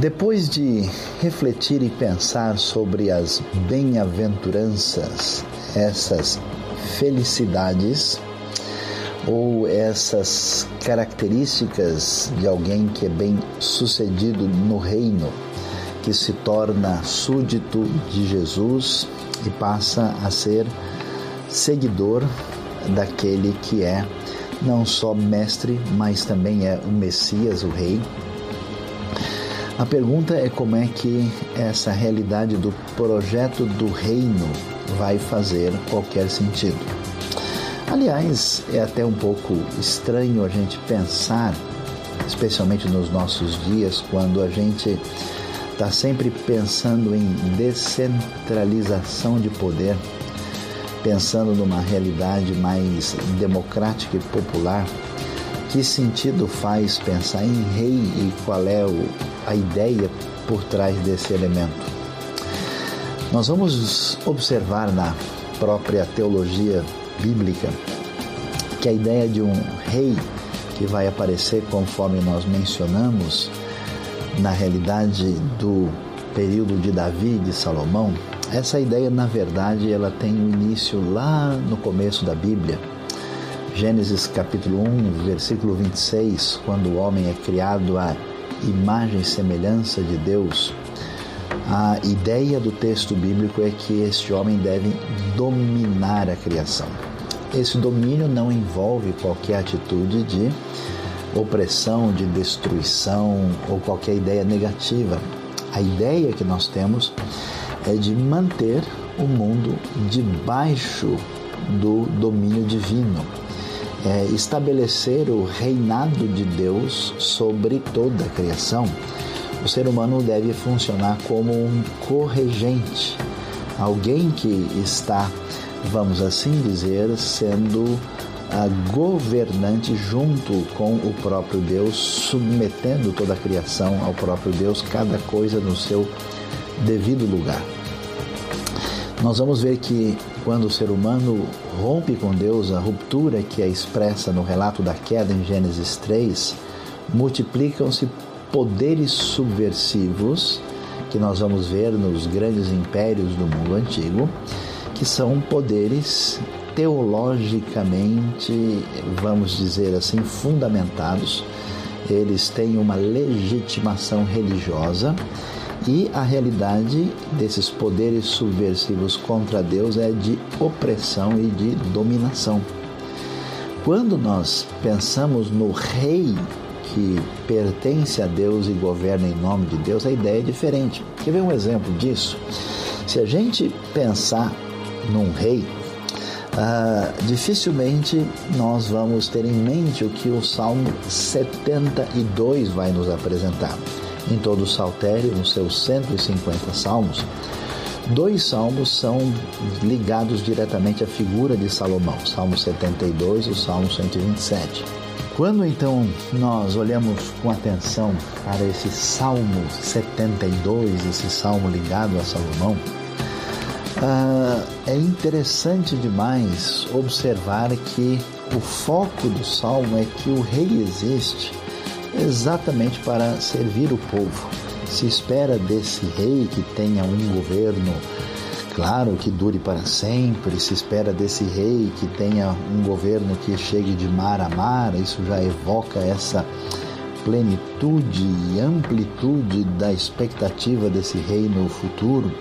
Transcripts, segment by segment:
Depois de refletir e pensar sobre as bem-aventuranças, essas felicidades ou essas características de alguém que é bem sucedido no reino, que se torna súdito de Jesus e passa a ser seguidor daquele que é não só mestre, mas também é o Messias, o Rei. A pergunta é como é que essa realidade do projeto do reino vai fazer qualquer sentido. Aliás, é até um pouco estranho a gente pensar, especialmente nos nossos dias, quando a gente está sempre pensando em descentralização de poder, pensando numa realidade mais democrática e popular. Que sentido faz pensar em rei e qual é o, a ideia por trás desse elemento? Nós vamos observar na própria teologia bíblica que a ideia de um rei que vai aparecer conforme nós mencionamos na realidade do período de Davi e de Salomão, essa ideia na verdade ela tem um início lá no começo da Bíblia. Gênesis capítulo 1, versículo 26, quando o homem é criado à imagem e semelhança de Deus, a ideia do texto bíblico é que este homem deve dominar a criação. Esse domínio não envolve qualquer atitude de opressão, de destruição ou qualquer ideia negativa. A ideia que nós temos é de manter o mundo debaixo do domínio divino, é estabelecer o reinado de Deus sobre toda a criação. O ser humano deve funcionar como um corregente, alguém que está vamos assim dizer, sendo a governante junto com o próprio Deus, submetendo toda a criação ao próprio Deus, cada coisa no seu devido lugar. Nós vamos ver que quando o ser humano rompe com Deus, a ruptura que é expressa no relato da queda em Gênesis 3, multiplicam-se poderes subversivos que nós vamos ver nos grandes impérios do mundo antigo que são poderes teologicamente, vamos dizer assim, fundamentados. Eles têm uma legitimação religiosa e a realidade desses poderes subversivos contra Deus é de opressão e de dominação. Quando nós pensamos no rei que pertence a Deus e governa em nome de Deus, a ideia é diferente. Quer ver um exemplo disso? Se a gente pensar num rei, ah, dificilmente nós vamos ter em mente o que o Salmo 72 vai nos apresentar. Em todo o Saltério, nos seus 150 salmos, dois salmos são ligados diretamente à figura de Salomão, Salmo 72 e o Salmo 127. Quando então nós olhamos com atenção para esse Salmo 72, esse salmo ligado a Salomão, ah, é interessante demais observar que o foco do salmo é que o rei existe exatamente para servir o povo. Se espera desse rei que tenha um governo, claro, que dure para sempre, se espera desse rei que tenha um governo que chegue de mar a mar, isso já evoca essa plenitude e amplitude da expectativa desse rei no futuro.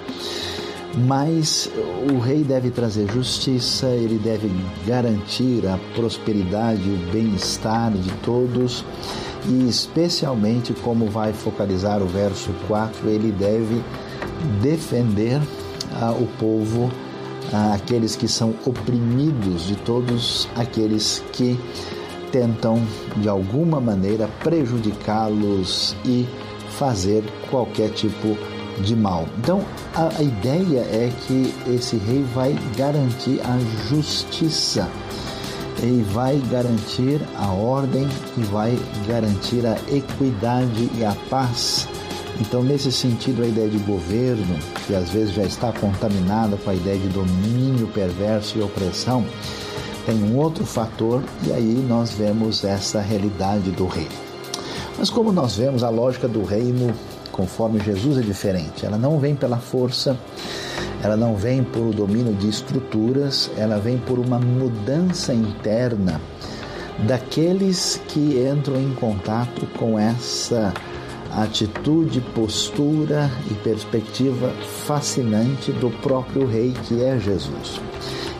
Mas o rei deve trazer justiça, ele deve garantir a prosperidade, o bem-estar de todos e, especialmente, como vai focalizar o verso 4, ele deve defender ah, o povo, ah, aqueles que são oprimidos, de todos aqueles que tentam de alguma maneira prejudicá-los e fazer qualquer tipo de mal. Então, a, a ideia é que esse rei vai garantir a justiça ele vai garantir a ordem e vai garantir a equidade e a paz. Então, nesse sentido, a ideia de governo, que às vezes já está contaminada com a ideia de domínio perverso e opressão, tem um outro fator, e aí nós vemos essa realidade do reino. Mas como nós vemos, a lógica do reino conforme Jesus é diferente. Ela não vem pela força, ela não vem por o domínio de estruturas, ela vem por uma mudança interna daqueles que entram em contato com essa atitude, postura e perspectiva fascinante do próprio Rei que é Jesus.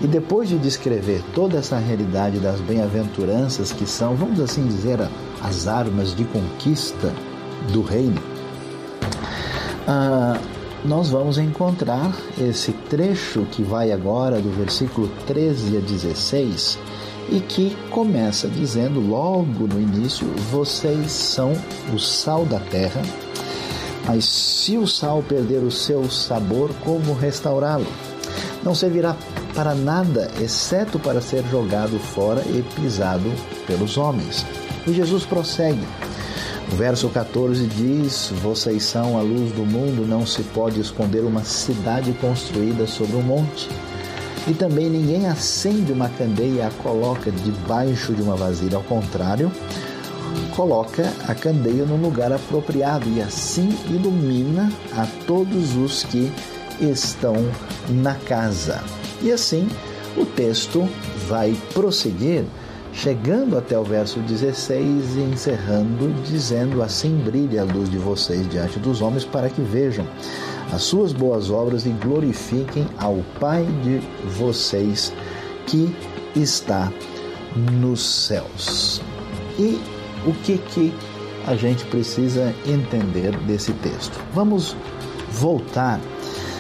E depois de descrever toda essa realidade das bem-aventuranças que são, vamos assim dizer, as armas de conquista do reino, ah, nós vamos encontrar esse trecho que vai agora do versículo 13 a 16 e que começa dizendo logo no início: Vocês são o sal da terra, mas se o sal perder o seu sabor, como restaurá-lo? Não servirá para nada, exceto para ser jogado fora e pisado pelos homens. E Jesus prossegue. O verso 14 diz: Vocês são a luz do mundo, não se pode esconder uma cidade construída sobre um monte. E também ninguém acende uma candeia e a coloca debaixo de uma vasilha. Ao contrário, coloca a candeia no lugar apropriado e assim ilumina a todos os que estão na casa. E assim o texto vai prosseguir chegando até o verso 16 e encerrando, dizendo: Assim brilha a luz de vocês diante dos homens, para que vejam as suas boas obras e glorifiquem ao Pai de vocês que está nos céus. E o que que a gente precisa entender desse texto? Vamos voltar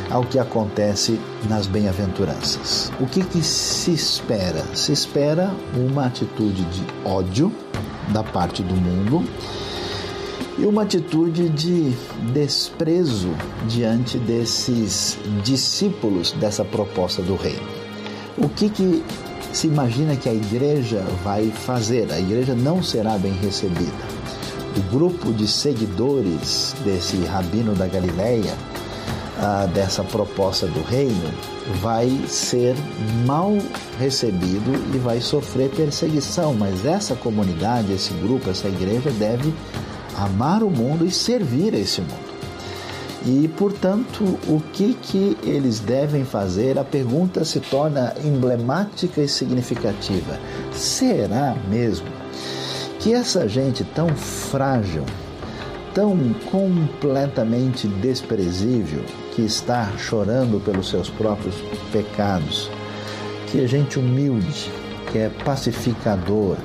ao que acontece nas bem-aventuranças. O que, que se espera? Se espera uma atitude de ódio da parte do mundo e uma atitude de desprezo diante desses discípulos dessa proposta do reino. O que, que se imagina que a igreja vai fazer? A igreja não será bem recebida. O grupo de seguidores desse rabino da Galileia ah, dessa proposta do reino vai ser mal recebido e vai sofrer perseguição, mas essa comunidade, esse grupo, essa igreja deve amar o mundo e servir esse mundo. E, portanto, o que, que eles devem fazer? A pergunta se torna emblemática e significativa. Será mesmo que essa gente tão frágil, tão completamente desprezível, que está chorando pelos seus próprios pecados, que é gente humilde, que é pacificador,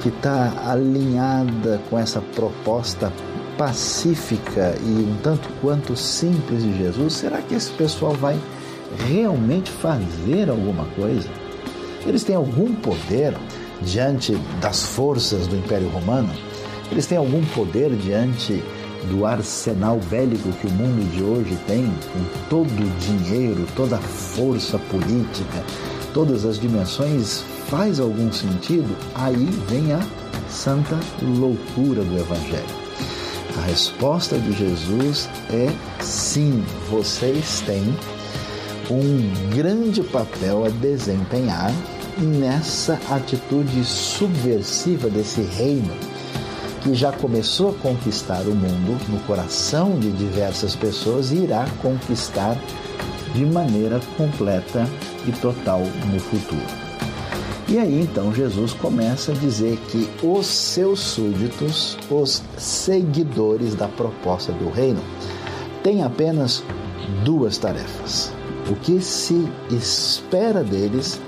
que está alinhada com essa proposta pacífica e um tanto quanto simples de Jesus, será que esse pessoal vai realmente fazer alguma coisa? Eles têm algum poder diante das forças do Império Romano? Eles têm algum poder diante do arsenal bélico que o mundo de hoje tem, com todo o dinheiro, toda a força política, todas as dimensões, faz algum sentido? Aí vem a santa loucura do Evangelho. A resposta de Jesus é sim, vocês têm um grande papel a desempenhar nessa atitude subversiva desse reino que já começou a conquistar o mundo no coração de diversas pessoas e irá conquistar de maneira completa e total no futuro. E aí então Jesus começa a dizer que os seus súditos, os seguidores da proposta do reino, têm apenas duas tarefas. O que se espera deles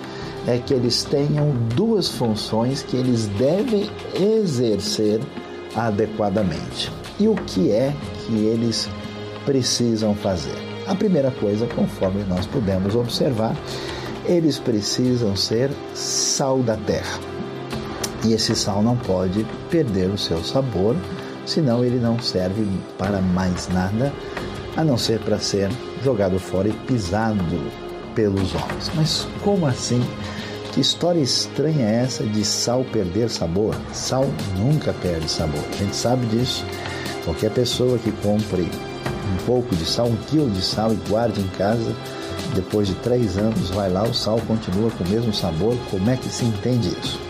é que eles tenham duas funções que eles devem exercer adequadamente. E o que é que eles precisam fazer? A primeira coisa, conforme nós pudemos observar, eles precisam ser sal da terra. E esse sal não pode perder o seu sabor, senão ele não serve para mais nada a não ser para ser jogado fora e pisado pelos homens. Mas como assim? Que história estranha é essa de sal perder sabor? Sal nunca perde sabor. A gente sabe disso. Qualquer pessoa que compre um pouco de sal, um quilo de sal e guarde em casa, depois de três anos, vai lá, o sal continua com o mesmo sabor. Como é que se entende isso?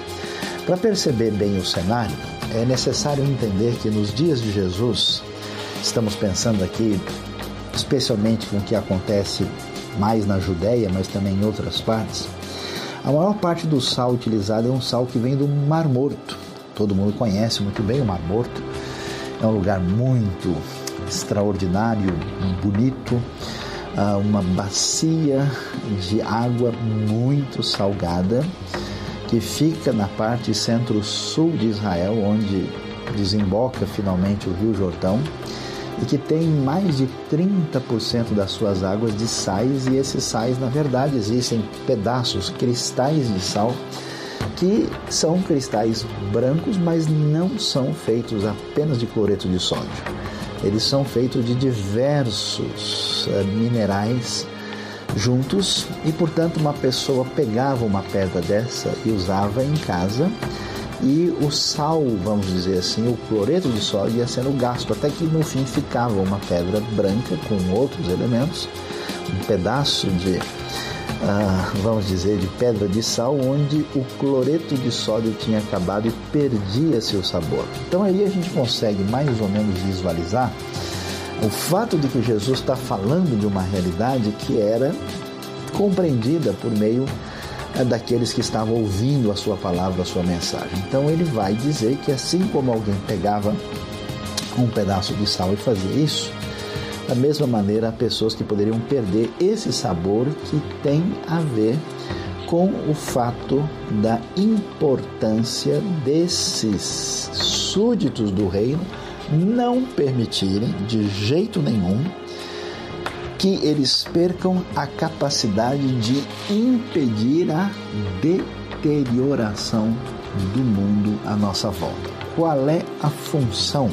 Para perceber bem o cenário, é necessário entender que nos dias de Jesus, estamos pensando aqui especialmente com o que acontece mais na Judéia, mas também em outras partes, a maior parte do sal utilizado é um sal que vem do Mar Morto. Todo mundo conhece muito bem o Mar Morto. É um lugar muito extraordinário, bonito, ah, uma bacia de água muito salgada que fica na parte centro-sul de Israel, onde desemboca finalmente o Rio Jordão e que tem mais de 30% das suas águas de sais e esses sais, na verdade, existem pedaços, cristais de sal que são cristais brancos, mas não são feitos apenas de cloreto de sódio. Eles são feitos de diversos uh, minerais juntos e, portanto, uma pessoa pegava uma pedra dessa e usava em casa e o sal, vamos dizer assim, o cloreto de sódio ia sendo gasto, até que no fim ficava uma pedra branca com outros elementos, um pedaço de, uh, vamos dizer, de pedra de sal, onde o cloreto de sódio tinha acabado e perdia seu sabor. Então aí a gente consegue mais ou menos visualizar o fato de que Jesus está falando de uma realidade que era compreendida por meio é daqueles que estavam ouvindo a sua palavra, a sua mensagem. Então ele vai dizer que assim como alguém pegava um pedaço de sal e fazia isso, da mesma maneira há pessoas que poderiam perder esse sabor que tem a ver com o fato da importância desses súditos do reino não permitirem de jeito nenhum que eles percam a capacidade de impedir a deterioração do mundo à nossa volta. Qual é a função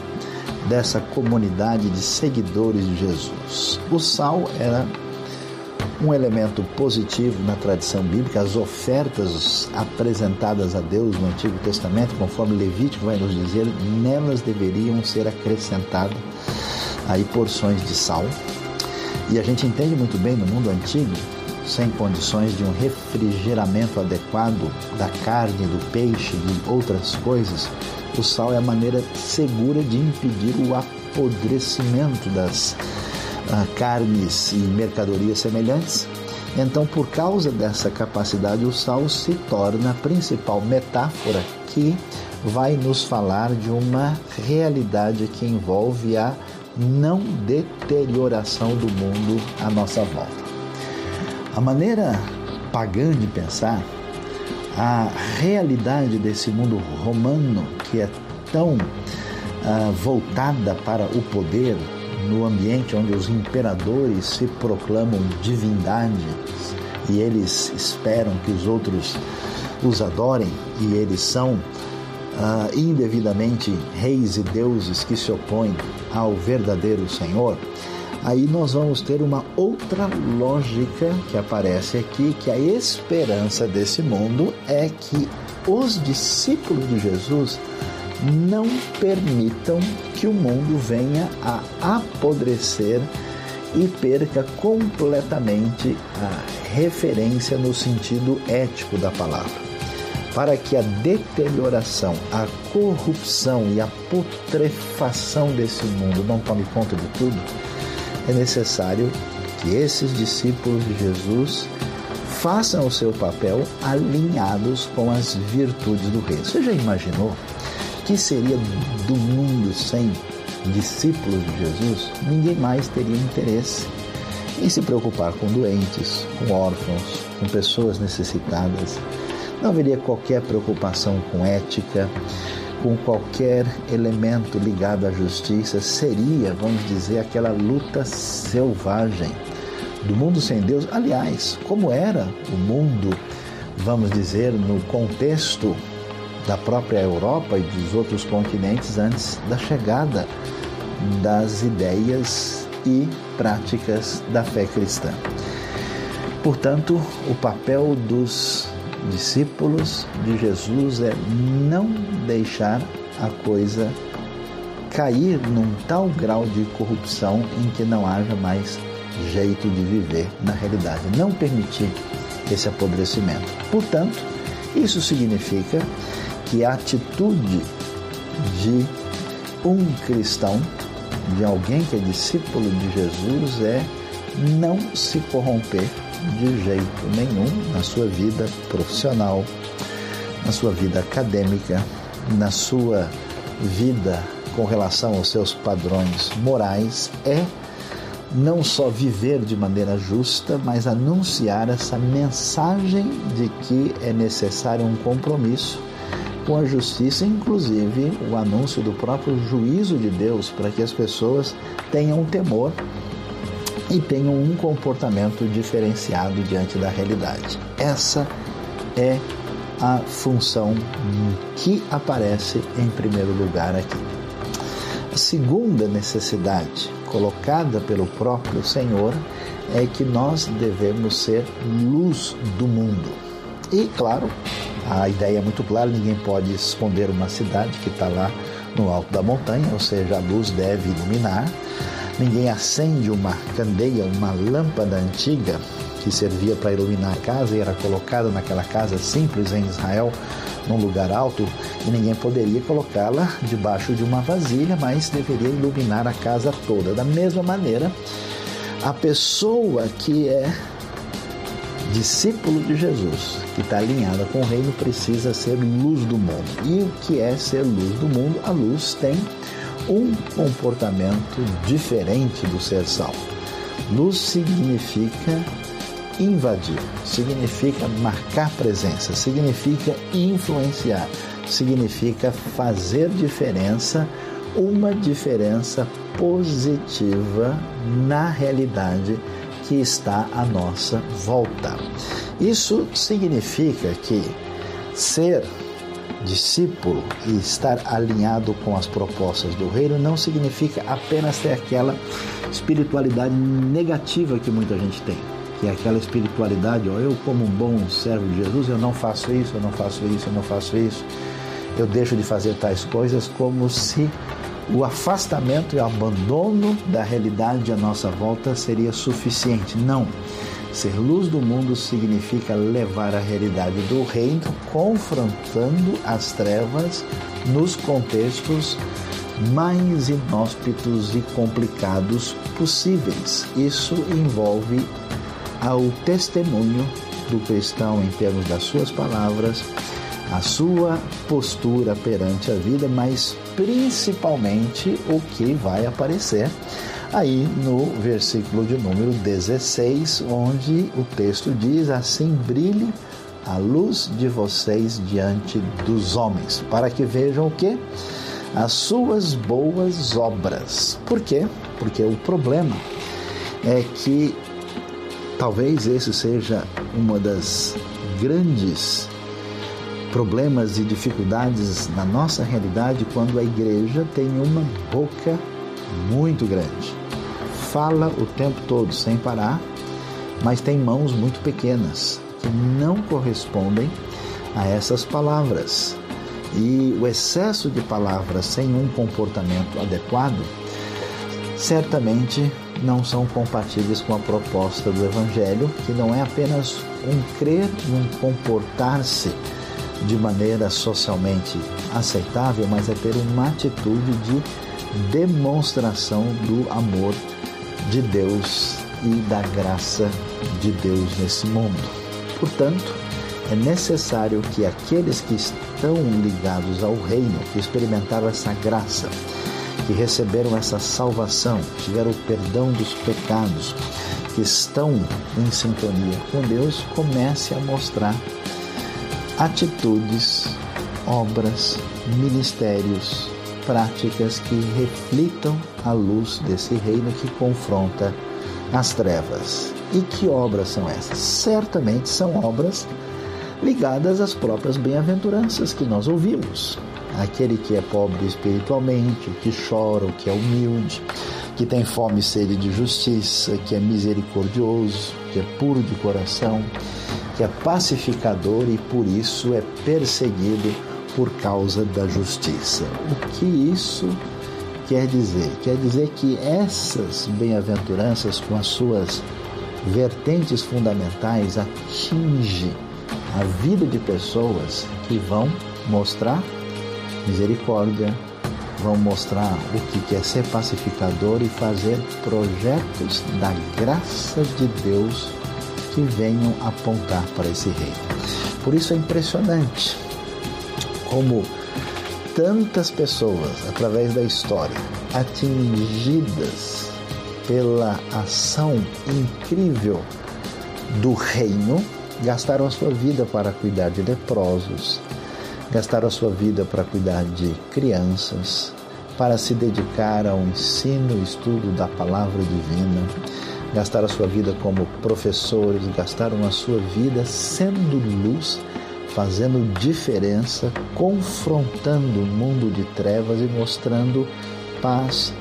dessa comunidade de seguidores de Jesus? O sal era um elemento positivo na tradição bíblica, as ofertas apresentadas a Deus no Antigo Testamento, conforme Levítico vai nos dizer, nelas deveriam ser acrescentadas aí porções de sal e a gente entende muito bem no mundo antigo, sem condições de um refrigeramento adequado da carne, do peixe, de outras coisas, o sal é a maneira segura de impedir o apodrecimento das uh, carnes e mercadorias semelhantes. Então, por causa dessa capacidade, o sal se torna a principal metáfora que vai nos falar de uma realidade que envolve a não deterioração do mundo à nossa volta. A maneira pagã de pensar, a realidade desse mundo romano que é tão uh, voltada para o poder, no ambiente onde os imperadores se proclamam divindades e eles esperam que os outros os adorem e eles são uh, indevidamente reis e deuses que se opõem ao verdadeiro Senhor, aí nós vamos ter uma outra lógica que aparece aqui, que a esperança desse mundo é que os discípulos de Jesus não permitam que o mundo venha a apodrecer e perca completamente a referência no sentido ético da palavra para que a deterioração, a corrupção e a putrefação desse mundo não tome conta de tudo, é necessário que esses discípulos de Jesus façam o seu papel alinhados com as virtudes do reino. Você já imaginou que seria do mundo sem discípulos de Jesus? Ninguém mais teria interesse em se preocupar com doentes, com órfãos, com pessoas necessitadas não haveria qualquer preocupação com ética, com qualquer elemento ligado à justiça. Seria, vamos dizer, aquela luta selvagem do mundo sem Deus. Aliás, como era o mundo, vamos dizer, no contexto da própria Europa e dos outros continentes antes da chegada das ideias e práticas da fé cristã. Portanto, o papel dos discípulos de Jesus é não deixar a coisa cair num tal grau de corrupção em que não haja mais jeito de viver na realidade, não permitir esse apodrecimento. Portanto, isso significa que a atitude de um cristão de alguém que é discípulo de Jesus é não se corromper de jeito nenhum na sua vida profissional, na sua vida acadêmica, na sua vida com relação aos seus padrões morais, é não só viver de maneira justa, mas anunciar essa mensagem de que é necessário um compromisso com a justiça, inclusive o anúncio do próprio juízo de Deus, para que as pessoas tenham temor e tenham um comportamento diferenciado diante da realidade. Essa é a função que aparece em primeiro lugar aqui. A segunda necessidade colocada pelo próprio Senhor é que nós devemos ser luz do mundo. E, claro, a ideia é muito clara: ninguém pode esconder uma cidade que está lá no alto da montanha, ou seja, a luz deve iluminar. Ninguém acende uma candeia, uma lâmpada antiga que servia para iluminar a casa e era colocada naquela casa simples em Israel, num lugar alto, e ninguém poderia colocá-la debaixo de uma vasilha, mas deveria iluminar a casa toda. Da mesma maneira, a pessoa que é discípulo de Jesus, que está alinhada com o reino, precisa ser luz do mundo. E o que é ser luz do mundo? A luz tem um comportamento diferente do ser salvo. Luz significa invadir, significa marcar presença, significa influenciar, significa fazer diferença, uma diferença positiva na realidade que está à nossa volta. Isso significa que ser discípulo e estar alinhado com as propostas do reino não significa apenas ter aquela espiritualidade negativa que muita gente tem, que é aquela espiritualidade, ó, eu como um bom servo de Jesus, eu não faço isso, eu não faço isso, eu não faço isso, eu deixo de fazer tais coisas como se o afastamento e o abandono da realidade à nossa volta seria suficiente. Não. Ser luz do mundo significa levar a realidade do reino, confrontando as trevas nos contextos mais inóspitos e complicados possíveis. Isso envolve o testemunho do cristão em termos das suas palavras, a sua postura perante a vida, mas principalmente o que vai aparecer aí no versículo de número 16, onde o texto diz: Assim brilhe a luz de vocês diante dos homens, para que vejam o que? As suas boas obras. Por quê? Porque o problema é que talvez esse seja uma das grandes problemas e dificuldades na nossa realidade quando a igreja tem uma boca muito grande. Fala o tempo todo sem parar, mas tem mãos muito pequenas que não correspondem a essas palavras. E o excesso de palavras sem um comportamento adequado certamente não são compatíveis com a proposta do Evangelho, que não é apenas um crer e um comportar-se de maneira socialmente aceitável, mas é ter uma atitude de demonstração do amor de Deus e da graça de Deus nesse mundo. Portanto, é necessário que aqueles que estão ligados ao reino, que experimentaram essa graça, que receberam essa salvação, tiveram o perdão dos pecados, que estão em sintonia com Deus, comece a mostrar atitudes, obras, ministérios, práticas que reflitam a luz desse reino que confronta as trevas. E que obras são essas? Certamente são obras ligadas às próprias bem-aventuranças que nós ouvimos. Aquele que é pobre espiritualmente, que chora, que é humilde, que tem fome e sede de justiça, que é misericordioso, que é puro de coração, que é pacificador e por isso é perseguido por causa da justiça. O que isso quer dizer? Quer dizer que essas bem-aventuranças, com as suas vertentes fundamentais, atinge a vida de pessoas que vão mostrar misericórdia, vão mostrar o que é ser pacificador e fazer projetos da graça de Deus que venham apontar para esse reino. Por isso é impressionante como tantas pessoas, através da história, atingidas pela ação incrível do reino, gastaram a sua vida para cuidar de leprosos, gastaram a sua vida para cuidar de crianças, para se dedicar ao ensino e estudo da palavra divina, gastaram a sua vida como professores, gastaram a sua vida sendo luz, fazendo diferença, confrontando o mundo de trevas e mostrando paz,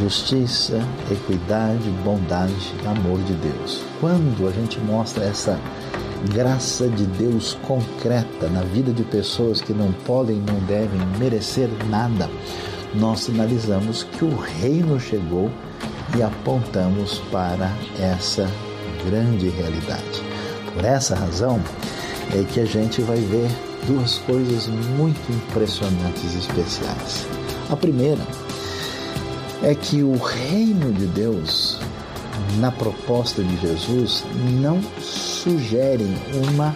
justiça, equidade, bondade, amor de Deus. Quando a gente mostra essa graça de Deus concreta na vida de pessoas que não podem, não devem merecer nada, nós sinalizamos que o reino chegou e apontamos para essa grande realidade. Por essa razão é que a gente vai ver duas coisas muito impressionantes e especiais. A primeira é que o reino de Deus, na proposta de Jesus, não sugere uma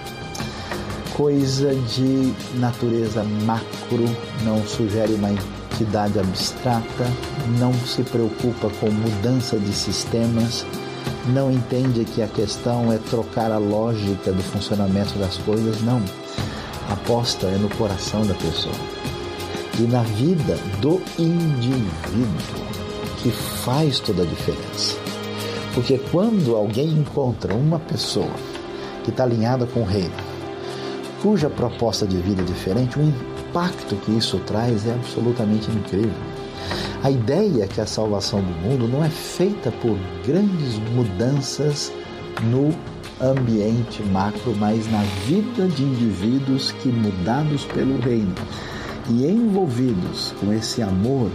coisa de natureza macro, não sugere uma entidade abstrata, não se preocupa com mudança de sistemas, não entende que a questão é trocar a lógica do funcionamento das coisas, não. A aposta é no coração da pessoa e na vida do indivíduo que faz toda a diferença. Porque quando alguém encontra uma pessoa que está alinhada com o reino, cuja proposta de vida é diferente, o impacto que isso traz é absolutamente incrível. A ideia é que a salvação do mundo não é feita por grandes mudanças no ambiente macro, mas na vida de indivíduos que, mudados pelo reino e envolvidos com esse amor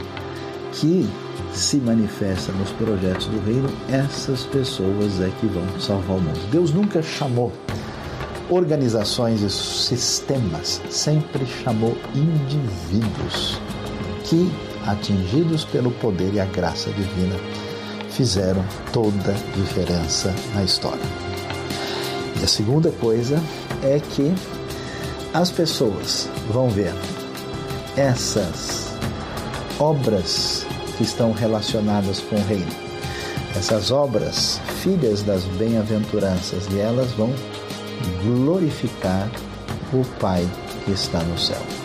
que se manifesta nos projetos do reino, essas pessoas é que vão salvar o mundo. Deus nunca chamou organizações e sistemas, sempre chamou indivíduos que, atingidos pelo poder e a graça divina, fizeram toda a diferença na história. E a segunda coisa é que as pessoas vão ver essas obras que estão relacionadas com o reino. Essas obras, filhas das bem-aventuranças, e elas vão glorificar o Pai que está no céu.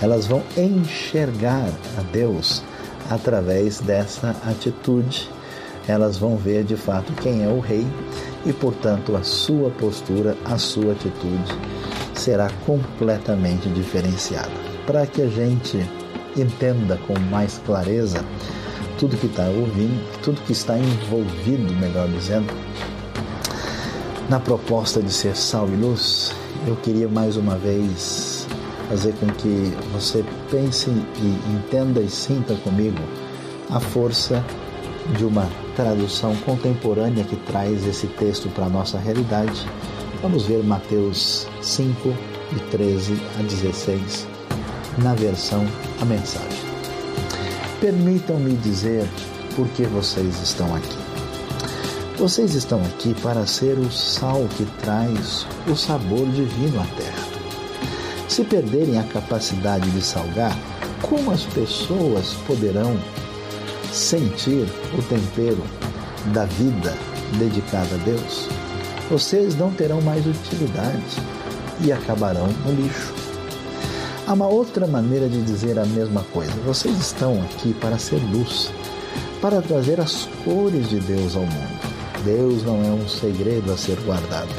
Elas vão enxergar a Deus através dessa atitude. Elas vão ver de fato quem é o Rei e, portanto, a sua postura, a sua atitude será completamente diferenciada. Para que a gente entenda com mais clareza tudo que está ouvindo, tudo que está envolvido, melhor dizendo, na proposta de ser sal e luz, eu queria mais uma vez fazer com que você pense e entenda e sinta comigo a força de uma tradução contemporânea que traz esse texto para a nossa realidade. Vamos ver Mateus 5, de 13 a 16 na versão A Mensagem. Permitam-me dizer por que vocês estão aqui. Vocês estão aqui para ser o sal que traz o sabor divino à terra. Se perderem a capacidade de salgar, como as pessoas poderão sentir o tempero da vida dedicada a Deus? Vocês não terão mais utilidade e acabarão no lixo. Há uma outra maneira de dizer a mesma coisa. Vocês estão aqui para ser luz, para trazer as cores de Deus ao mundo. Deus não é um segredo a ser guardado.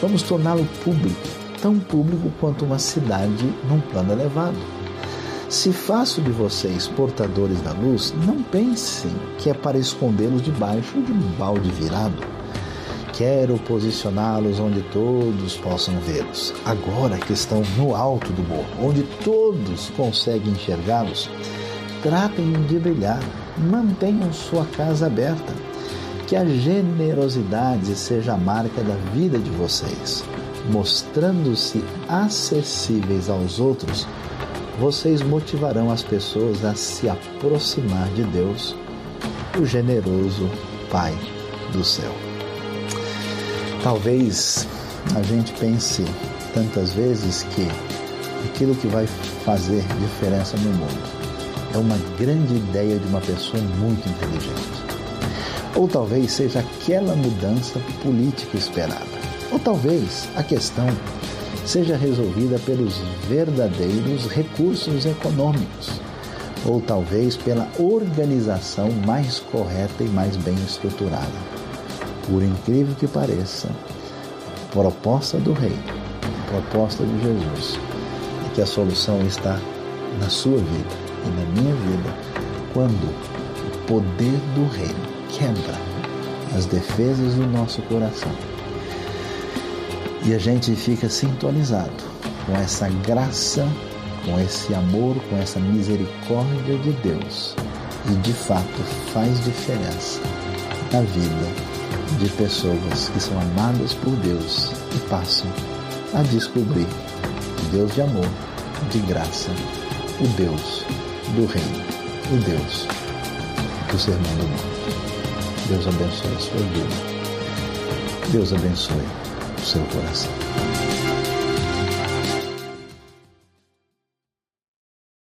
Vamos torná-lo público, tão público quanto uma cidade num plano elevado. Se faço de vocês portadores da luz, não pensem que é para escondê-los debaixo de um balde virado Quero posicioná-los onde todos possam vê-los. Agora que estão no alto do morro, onde todos conseguem enxergá-los, tratem de brilhar, mantenham sua casa aberta. Que a generosidade seja a marca da vida de vocês. Mostrando-se acessíveis aos outros, vocês motivarão as pessoas a se aproximar de Deus, o generoso Pai do céu. Talvez a gente pense tantas vezes que aquilo que vai fazer diferença no mundo é uma grande ideia de uma pessoa muito inteligente. Ou talvez seja aquela mudança política esperada. Ou talvez a questão seja resolvida pelos verdadeiros recursos econômicos. Ou talvez pela organização mais correta e mais bem estruturada. Por incrível que pareça, a proposta do Rei, a proposta de Jesus, é que a solução está na sua vida e na minha vida quando o poder do reino quebra as defesas do nosso coração e a gente fica sintonizado com essa graça, com esse amor, com essa misericórdia de Deus e de fato faz diferença na vida de pessoas que são amadas por Deus e passam a descobrir o Deus de amor, de graça, o Deus do reino, o Deus do sermão do mundo. Deus abençoe a sua vida. Deus abençoe seu coração.